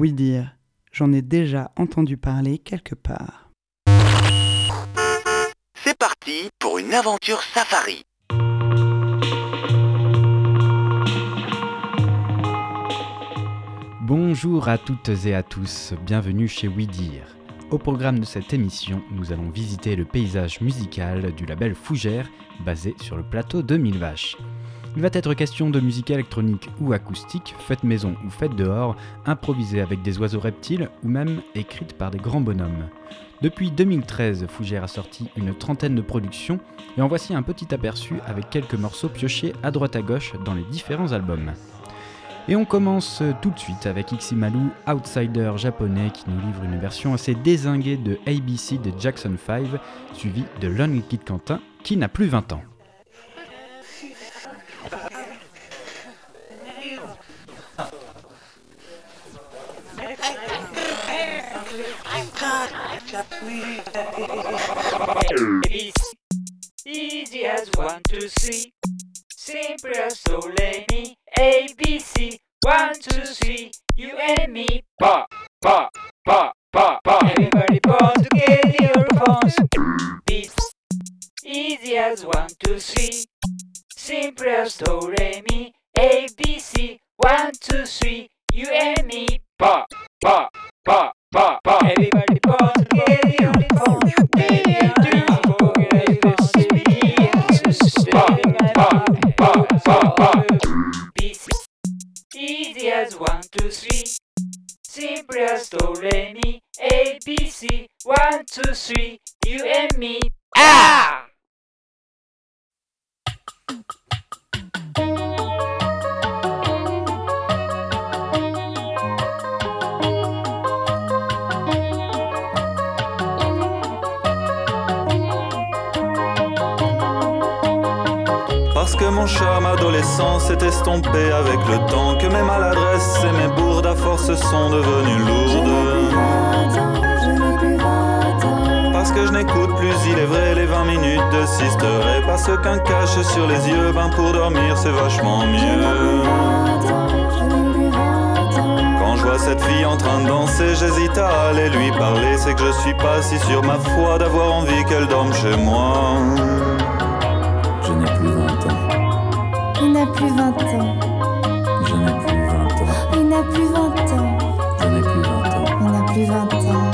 Oui dire, j'en ai déjà entendu parler quelque part. C'est parti pour une aventure safari. Bonjour à toutes et à tous, bienvenue chez Oui Dire. Au programme de cette émission, nous allons visiter le paysage musical du label Fougère, basé sur le plateau de Mille Vaches. Il va être question de musique électronique ou acoustique, faite maison ou faite dehors, improvisée avec des oiseaux reptiles ou même écrite par des grands bonhommes. Depuis 2013, Fougère a sorti une trentaine de productions et en voici un petit aperçu avec quelques morceaux piochés à droite à gauche dans les différents albums. Et on commence tout de suite avec Iximalu, outsider japonais qui nous livre une version assez désinguée de ABC de Jackson 5, suivi de Lonely Kid Quentin qui n'a plus 20 ans. Easy as one, two, three. Simple as so let me. A, B, C. One, two, three. You and me. Pa, pa, pa, pa, pa. Everybody pause together your phones. Beat. Easy as one, two, three. Simple as do, re, mi. A, B, C. One, two, three. You and me. Pa, pa, pa, pa. Everybody together your phones. Easy as one, two, three. Do, re. One, two, three. You and me. Ah! Mon charme adolescent s'est estompé avec le temps Que mes maladresses et mes bourdes à force sont devenues lourdes. Parce que je n'écoute plus, il est vrai, les 20 minutes de sister Parce qu'un cache sur les yeux, ben pour dormir c'est vachement mieux. Quand je vois cette fille en train de danser, j'hésite à aller lui parler. C'est que je suis pas si sur ma foi d'avoir envie qu'elle dorme chez moi. Je n'ai plus 20 ans. Il n'a plus 20 ans. Je n'ai plus 20 ans. Il n'a plus 20 ans. Je n'ai plus 20 ans. Il n'a plus 20 ans.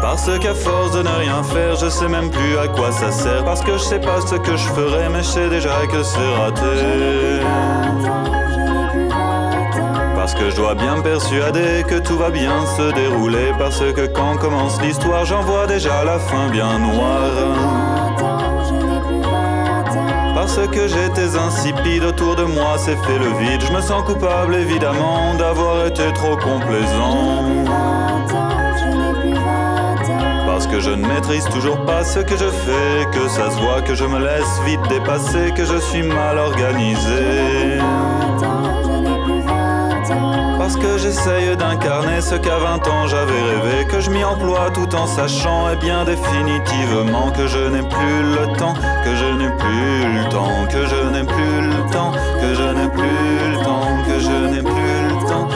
Parce qu'à force de ne rien faire, je sais même plus à quoi ça sert. Parce que je sais pas ce que je ferai, mais je sais déjà que c'est raté. Parce que je dois bien me persuader que tout va bien se dérouler. Parce que quand commence l'histoire, j'en vois déjà la fin bien noire. Parce que j'étais insipide autour de moi, c'est fait le vide. Je me sens coupable évidemment d'avoir été trop complaisant. Parce que je ne maîtrise toujours pas ce que je fais, que ça se voit que je me laisse vite dépasser, que je suis mal organisé. Parce que j'essaye d'incarner ce qu'à 20 ans j'avais rêvé, que je m'y emploie tout en sachant, et bien définitivement que je n'ai plus le temps, que je n'ai plus le temps, que je n'ai plus le temps, que je n'ai plus le temps, que je n'ai plus le temps,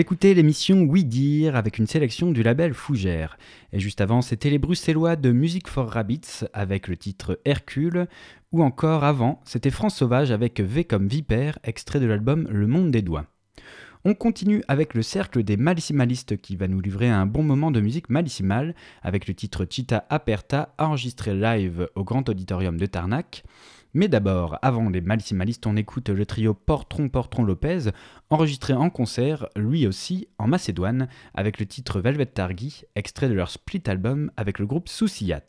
écoutez l'émission Oui Dire avec une sélection du label Fougère. Et juste avant, c'était les Bruxellois de Music for Rabbits avec le titre Hercule. Ou encore avant, c'était France Sauvage avec V comme Vipère, extrait de l'album Le Monde des Doigts. On continue avec le cercle des Malissimalistes qui va nous livrer un bon moment de musique malissimale avec le titre Chita Aperta enregistré live au Grand Auditorium de Tarnac. Mais d'abord, avant les Malissimalistes, on écoute le trio Portron Portron Lopez, enregistré en concert, lui aussi, en Macédoine, avec le titre Velvet Targi, extrait de leur split album avec le groupe Souciat.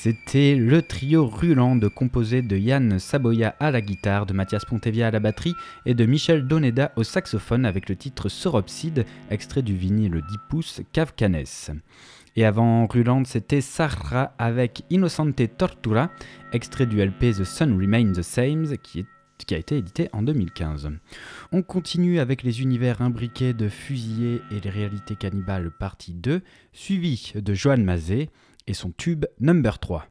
C'était le trio Ruland composé de Yann Saboya à la guitare, de Mathias Pontevia à la batterie et de Michel Doneda au saxophone avec le titre Soropside, extrait du vinyle 10 pouces Cave. Et avant Ruland, c'était Sarra avec Innocente Tortura, extrait du LP The Sun Remains the Same, qui, a été édité en 2015. On continue avec les univers imbriqués de Fusillé et les réalités cannibales partie 2, suivi de Joan Mazet et son tube Number 3.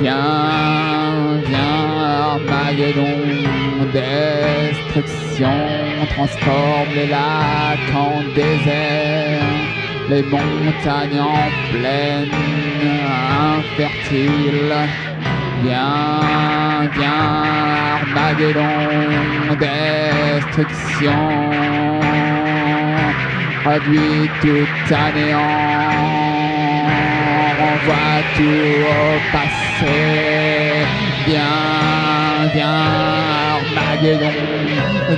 Viens, viens, Armageddon, destruction, transforme les lacs en désert, les montagnes en plaine infertile. Viens, viens, Armageddon, destruction, réduis tout à néant au passé. Viens, viens, Armageddon,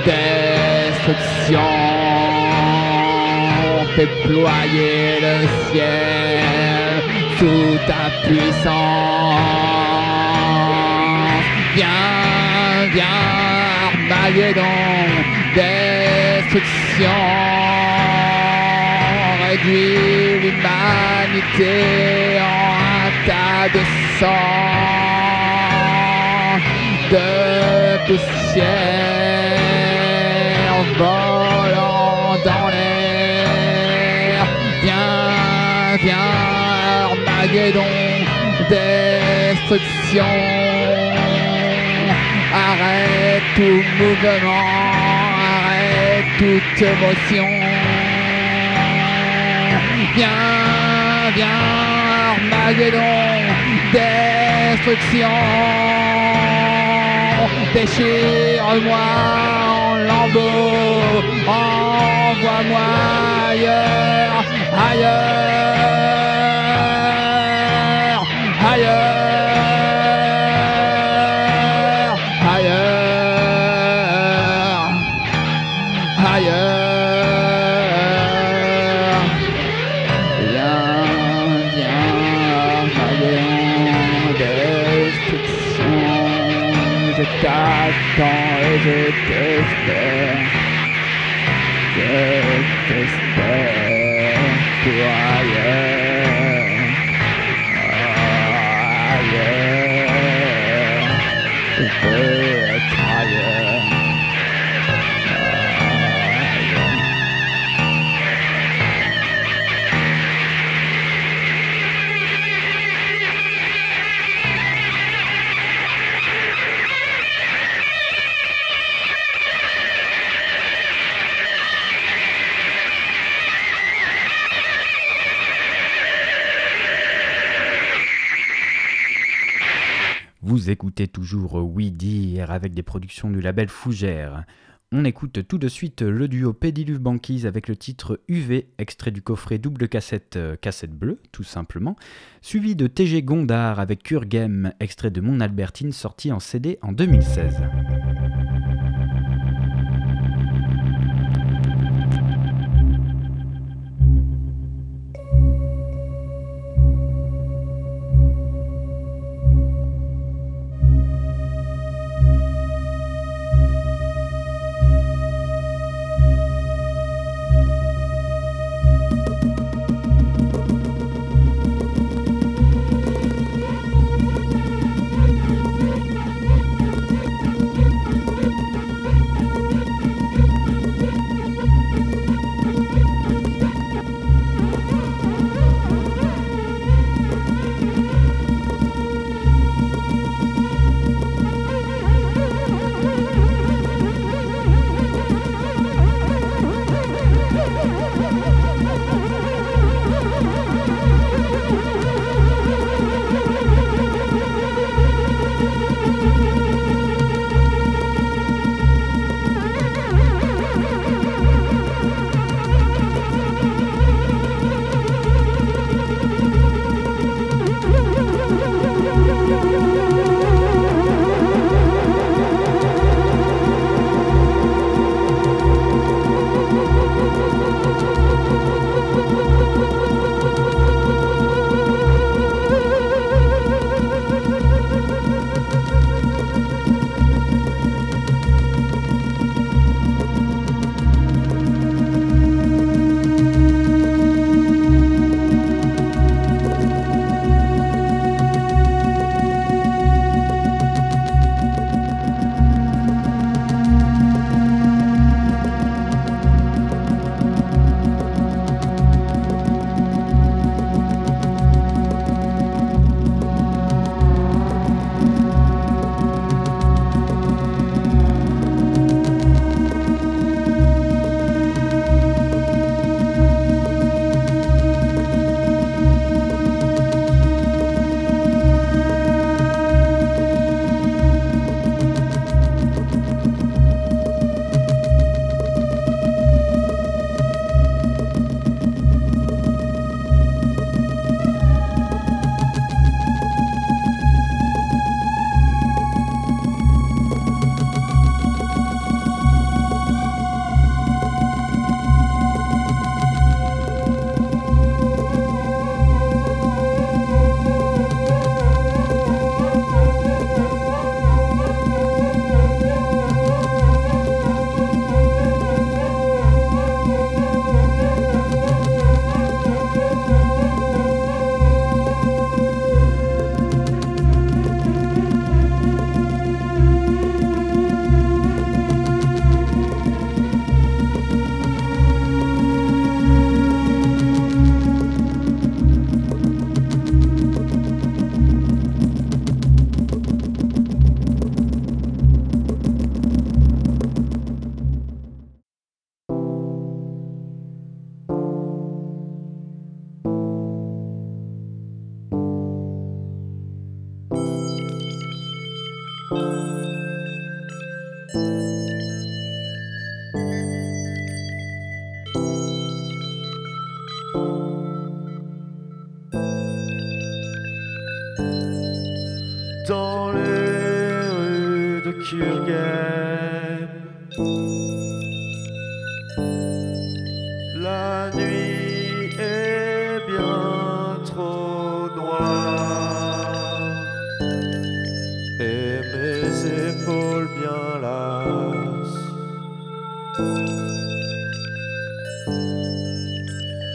destruction. Fais ployer le ciel sous ta puissance. Viens, viens, Armageddon, destruction l'humanité en un tas de sang, de poussière volant dans l'air. Viens, viens, Armageddon, destruction. Arrête tout mouvement, arrête toute émotion. Viens, viens, Armageddon, destruction. Déchire-moi en lambeaux, envoie-moi ailleurs, ailleurs, toujours Oui Dire avec des productions du label Fougère. On écoute tout de suite le duo Pédiluve Banquise avec le titre UV, extrait du coffret double cassette, euh, cassette bleue, tout simplement, suivi de TG Gondard avec Kurgem, extrait de Mon Albertine, sorti en CD en 2016.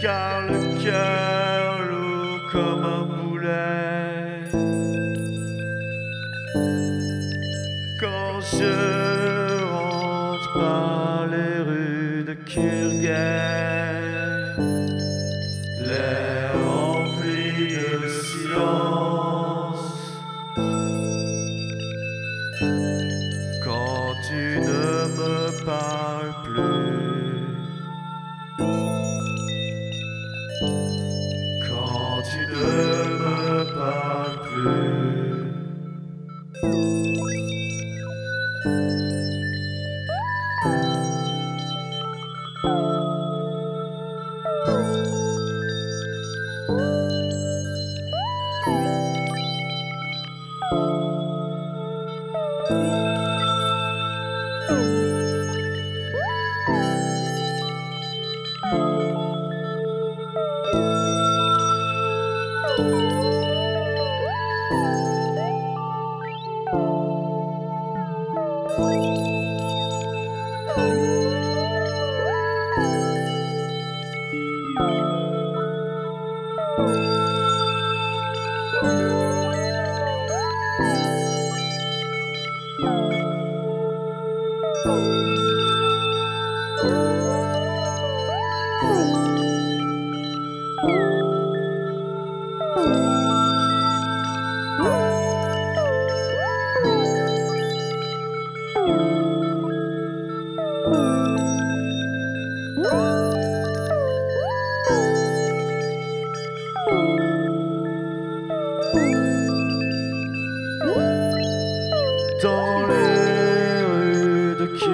Car le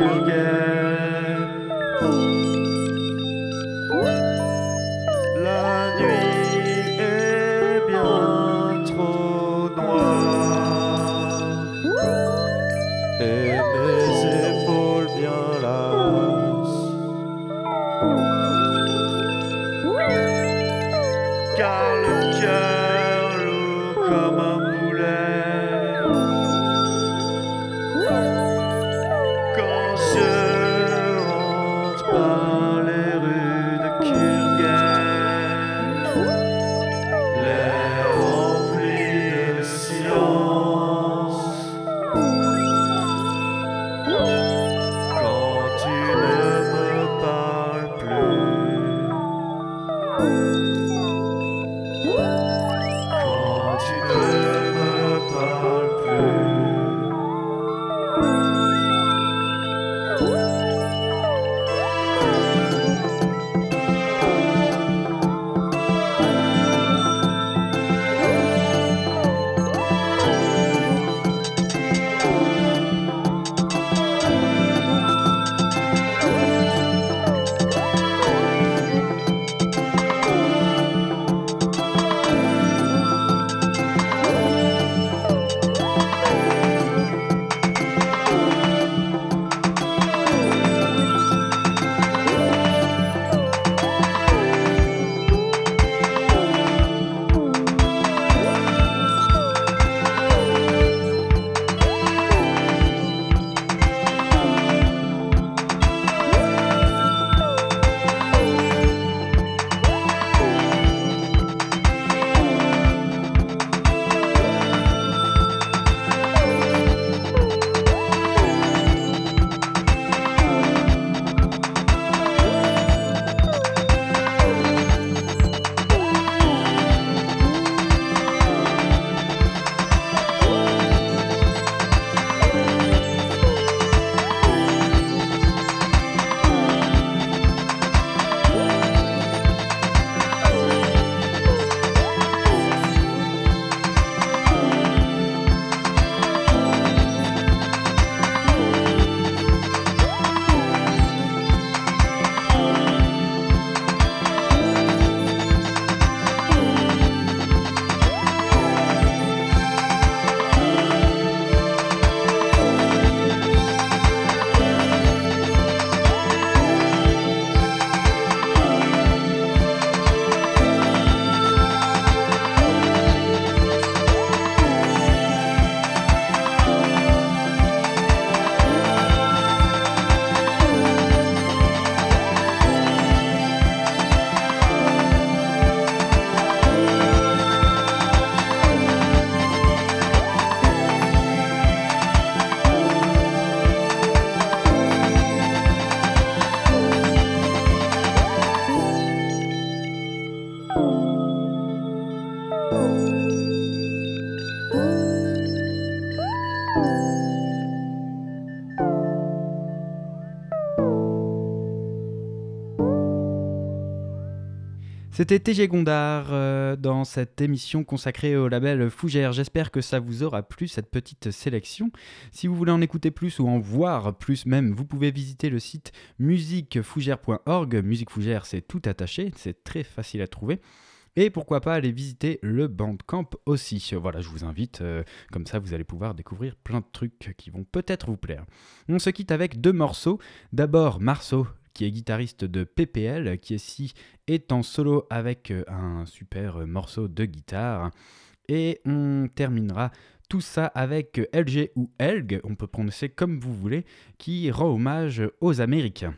Türkiye C'était TG Gondard euh, dans cette émission consacrée au label Fougère. J'espère que ça vous aura plu cette petite sélection. Si vous voulez en écouter plus ou en voir plus même, vous pouvez visiter le site musiquefougère.org. Musique Fougère, c'est tout attaché, c'est très facile à trouver. Et pourquoi pas aller visiter le Bandcamp aussi. Voilà, je vous invite, euh, comme ça vous allez pouvoir découvrir plein de trucs qui vont peut-être vous plaire. On se quitte avec deux morceaux. D'abord Marceau, qui est guitariste de PPL, qui ici est en solo avec euh, un super euh, morceau de guitare. Et on terminera tout ça avec LG ou Elg, on peut prononcer comme vous voulez, qui rend hommage aux Américains.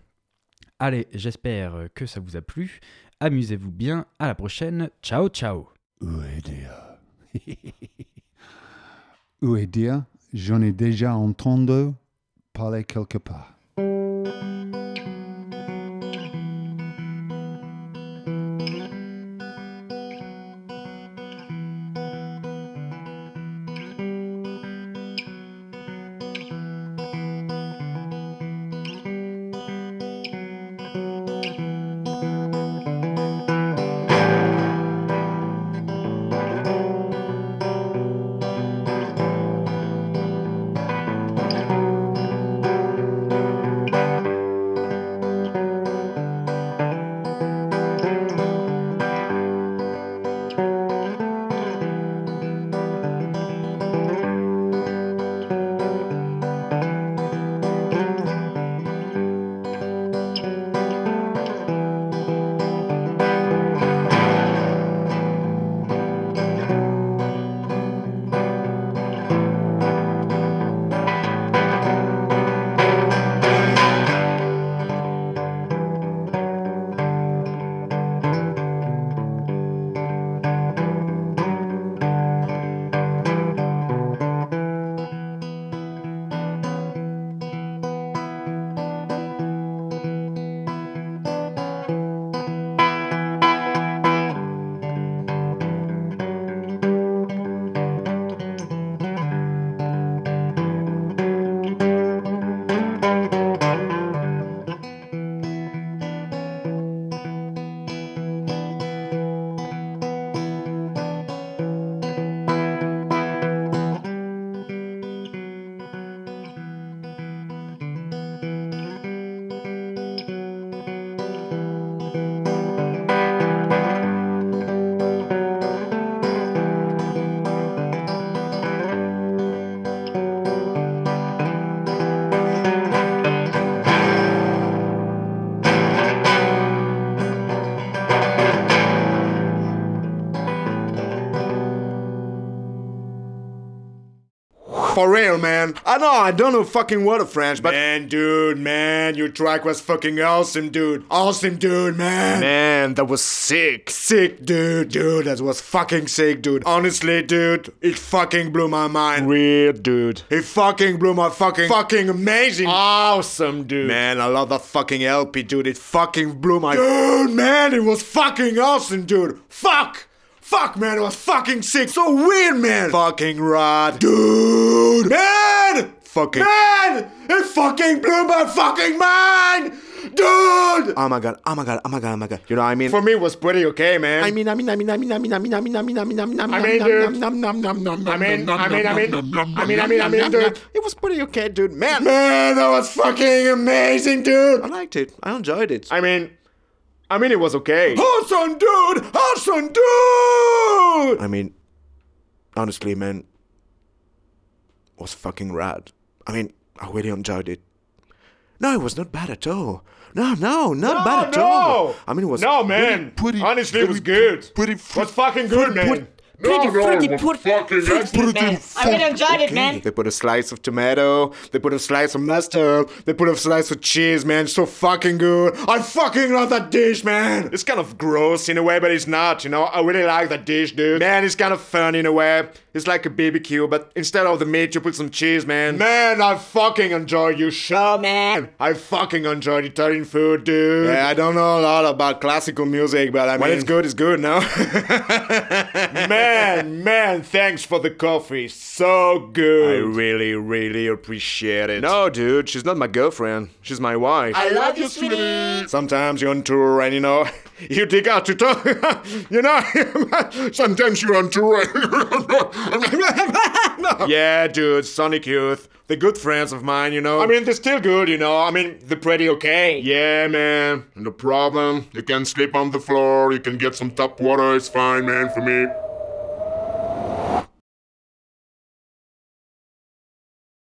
Allez, j'espère que ça vous a plu. Amusez-vous bien, à la prochaine. Ciao, ciao. J'en ai déjà entendu parler quelque part. For real, man. I know I don't know fucking word of French, but man, dude, man, your track was fucking awesome, dude. Awesome, dude, man. Man, that was sick. Sick, dude, dude. That was fucking sick, dude. Honestly, dude, it fucking blew my mind. Real, dude. It fucking blew my fucking fucking amazing. Awesome, dude. Man, I love that fucking LP, dude. It fucking blew my dude, man. It was fucking awesome, dude. Fuck. Fuck, man, it was fucking sick. So weird, man. Fucking rad. Dude. Man! Fucking. Man! It fucking blew my fucking mind! Dude! Oh my god, oh my god, oh my god, oh my god. You know what I mean? For me, it was pretty okay, man. I mean, I mean, I mean, I mean, I mean, I mean, I mean, I mean, I mean, I mean, I mean, dude. I mean, I mean, I mean, I mean, I mean, I mean, I mean, I mean, dude. It was pretty okay, dude. Man. Man, that was fucking amazing, dude. I liked it. I enjoyed it. I mean, I mean, it was okay. Awesome, dude! Awesome, dude! I mean, honestly, man, it was fucking rad. I mean, I really enjoyed it. No, it was not bad at all. No, no, not No, bad at no. all. I mean, it was No, man. Pretty, Honestly, it was good. Pretty, was fucking good, man. Pretty, No, no, pretty, put, fucking pretty, man. I really enjoyed it, man. They put a slice of tomato, they put a slice of mustard, they put a slice of cheese, man. So fucking good. I fucking love that dish, man. It's kind of gross in a way, but it's not, you know. I really like that dish, dude. Man, it's kind of fun in a way. It's like a BBQ, but instead of the meat, you put some cheese, man. Man, I fucking enjoy your show, man. I fucking enjoy Italian food, dude. Yeah, I don't know a lot about classical music, but I mean, when it's good, it's good, no? man, man, thanks for the coffee. So good. I really, really appreciate it. No, dude, she's not my girlfriend. She's my wife. I love you, sweetie. Sometimes you're on tour and you know, you take out to talk. you know, sometimes you're on tour. Yeah, dude, Sonic Youth. They're good friends of mine, you know. I mean, they're still good, you know. I mean, they're pretty okay. Yeah, man. No problem. You can sleep on the floor. You can get some tap water. It's fine, man, for me.